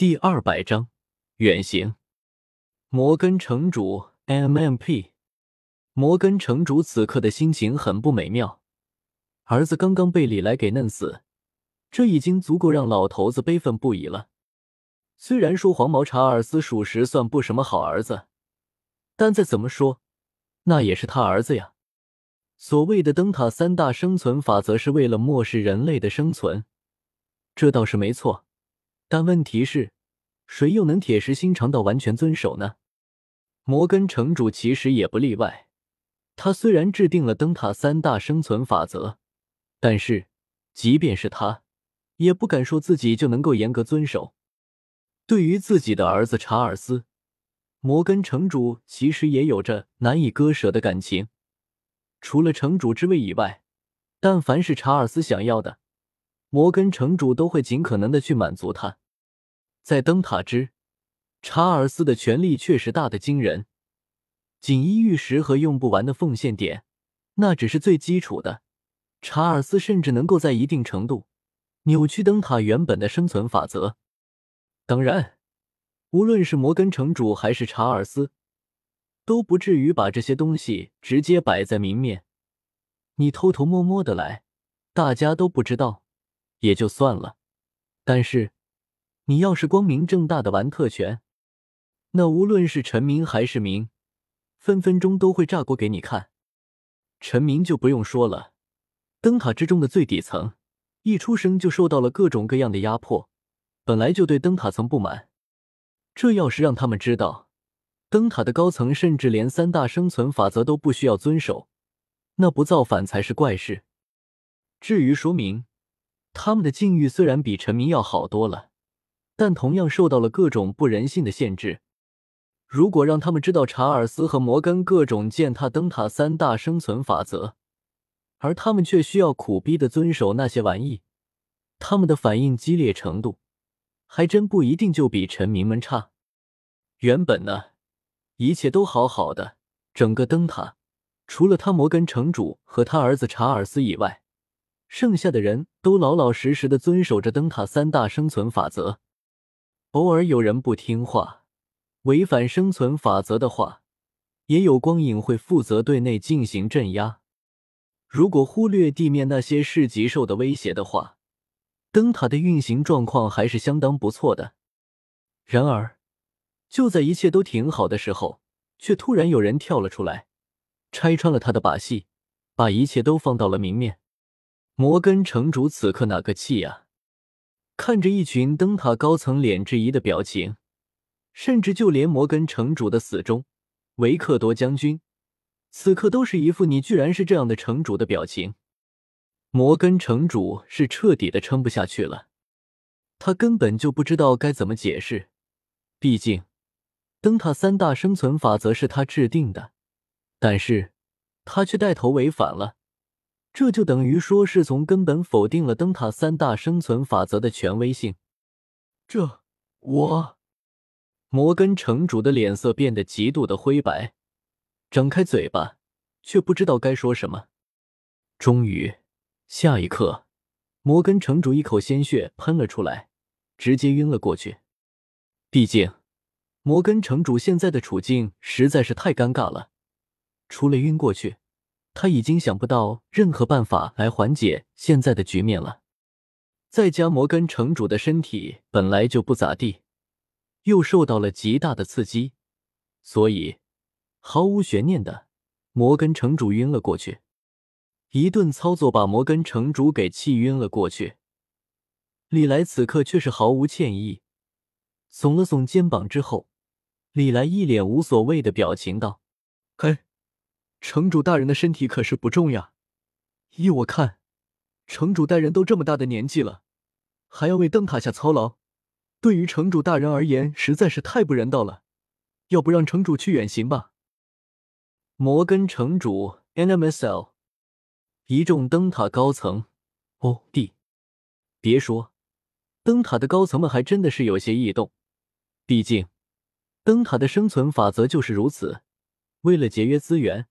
第二百章远行。摩根城主 MMP，摩根城主此刻的心情很不美妙。儿子刚刚被李来给弄死，这已经足够让老头子悲愤不已了。虽然说黄毛查尔斯属实算不什么好儿子，但再怎么说，那也是他儿子呀。所谓的灯塔三大生存法则是为了漠视人类的生存，这倒是没错。但问题是，谁又能铁石心肠到完全遵守呢？摩根城主其实也不例外。他虽然制定了灯塔三大生存法则，但是即便是他，也不敢说自己就能够严格遵守。对于自己的儿子查尔斯，摩根城主其实也有着难以割舍的感情。除了城主之位以外，但凡是查尔斯想要的，摩根城主都会尽可能的去满足他。在灯塔之，查尔斯的权力确实大的惊人。锦衣玉食和用不完的奉献点，那只是最基础的。查尔斯甚至能够在一定程度扭曲灯塔原本的生存法则。当然，无论是摩根城主还是查尔斯，都不至于把这些东西直接摆在明面。你偷偷摸摸的来，大家都不知道，也就算了。但是。你要是光明正大的玩特权，那无论是臣民还是民，分分钟都会炸锅给你看。臣民就不用说了，灯塔之中的最底层，一出生就受到了各种各样的压迫，本来就对灯塔层不满。这要是让他们知道，灯塔的高层甚至连三大生存法则都不需要遵守，那不造反才是怪事。至于说明，他们的境遇虽然比臣民要好多了。但同样受到了各种不人性的限制。如果让他们知道查尔斯和摩根各种践踏灯塔三大生存法则，而他们却需要苦逼的遵守那些玩意，他们的反应激烈程度还真不一定就比臣民们差。原本呢，一切都好好的，整个灯塔除了他摩根城主和他儿子查尔斯以外，剩下的人都老老实实的遵守着灯塔三大生存法则。偶尔有人不听话，违反生存法则的话，也有光影会负责对内进行镇压。如果忽略地面那些市集兽的威胁的话，灯塔的运行状况还是相当不错的。然而，就在一切都挺好的时候，却突然有人跳了出来，拆穿了他的把戏，把一切都放到了明面。摩根城主此刻哪个气呀？看着一群灯塔高层脸质疑的表情，甚至就连摩根城主的死忠维克多将军，此刻都是一副你居然是这样的城主的表情。摩根城主是彻底的撑不下去了，他根本就不知道该怎么解释。毕竟，灯塔三大生存法则是他制定的，但是他却带头违反了。这就等于说是从根本否定了灯塔三大生存法则的权威性。这我摩根城主的脸色变得极度的灰白，张开嘴巴却不知道该说什么。终于，下一刻，摩根城主一口鲜血喷了出来，直接晕了过去。毕竟，摩根城主现在的处境实在是太尴尬了，除了晕过去。他已经想不到任何办法来缓解现在的局面了。再加摩根城主的身体本来就不咋地，又受到了极大的刺激，所以毫无悬念的，摩根城主晕了过去。一顿操作把摩根城主给气晕了过去。李来此刻却是毫无歉意，耸了耸肩膀之后，李来一脸无所谓的表情道：“嘿。”城主大人的身体可是不重呀，依我看，城主大人都这么大的年纪了，还要为灯塔下操劳，对于城主大人而言实在是太不人道了。要不让城主去远行吧？摩根城主 NMSL，一众灯塔高层，哦弟，别说，灯塔的高层们还真的是有些异动，毕竟，灯塔的生存法则就是如此，为了节约资源。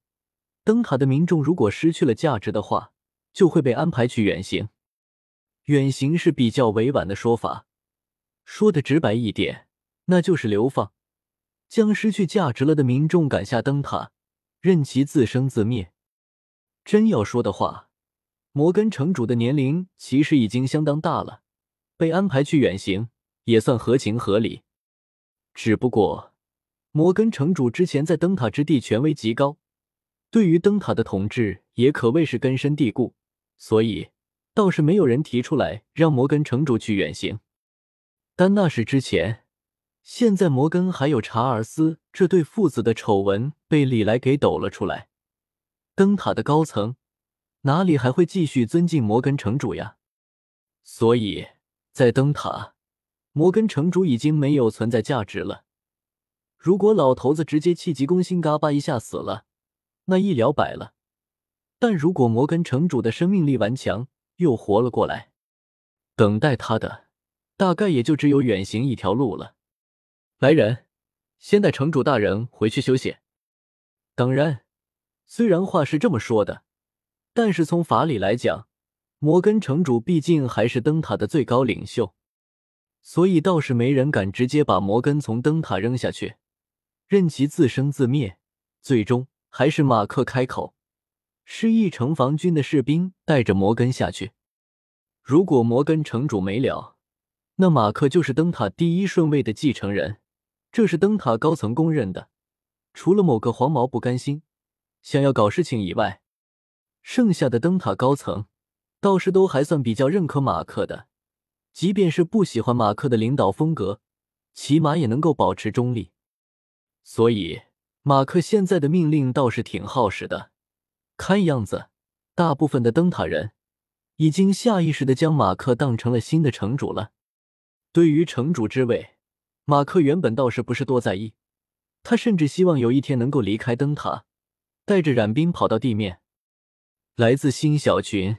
灯塔的民众如果失去了价值的话，就会被安排去远行。远行是比较委婉的说法，说的直白一点，那就是流放，将失去价值了的民众赶下灯塔，任其自生自灭。真要说的话，摩根城主的年龄其实已经相当大了，被安排去远行也算合情合理。只不过，摩根城主之前在灯塔之地权威极高，对于灯塔的统治也可谓是根深蒂固，所以倒是没有人提出来让摩根城主去远行。但那是之前，现在摩根还有查尔斯这对父子的丑闻被李来给抖了出来，灯塔的高层哪里还会继续尊敬摩根城主呀？所以在灯塔。摩根城主已经没有存在价值了。如果老头子直接气急攻心，嘎巴一下死了，那一了百了。但如果摩根城主的生命力顽强，又活了过来，等待他的大概也就只有远行一条路了。来人，先带城主大人回去休息。当然，虽然话是这么说的，但是从法理来讲，摩根城主毕竟还是灯塔的最高领袖。所以倒是没人敢直接把摩根从灯塔扔下去，任其自生自灭。最终还是马克开口，示意城防军的士兵带着摩根下去。如果摩根城主没了，那马克就是灯塔第一顺位的继承人，这是灯塔高层公认的。除了某个黄毛不甘心，想要搞事情以外，剩下的灯塔高层倒是都还算比较认可马克的。即便是不喜欢马克的领导风格，起码也能够保持中立。所以，马克现在的命令倒是挺耗时的。看样子，大部分的灯塔人已经下意识的将马克当成了新的城主了。对于城主之位，马克原本倒是不是多在意，他甚至希望有一天能够离开灯塔，带着冉冰跑到地面。来自新小群。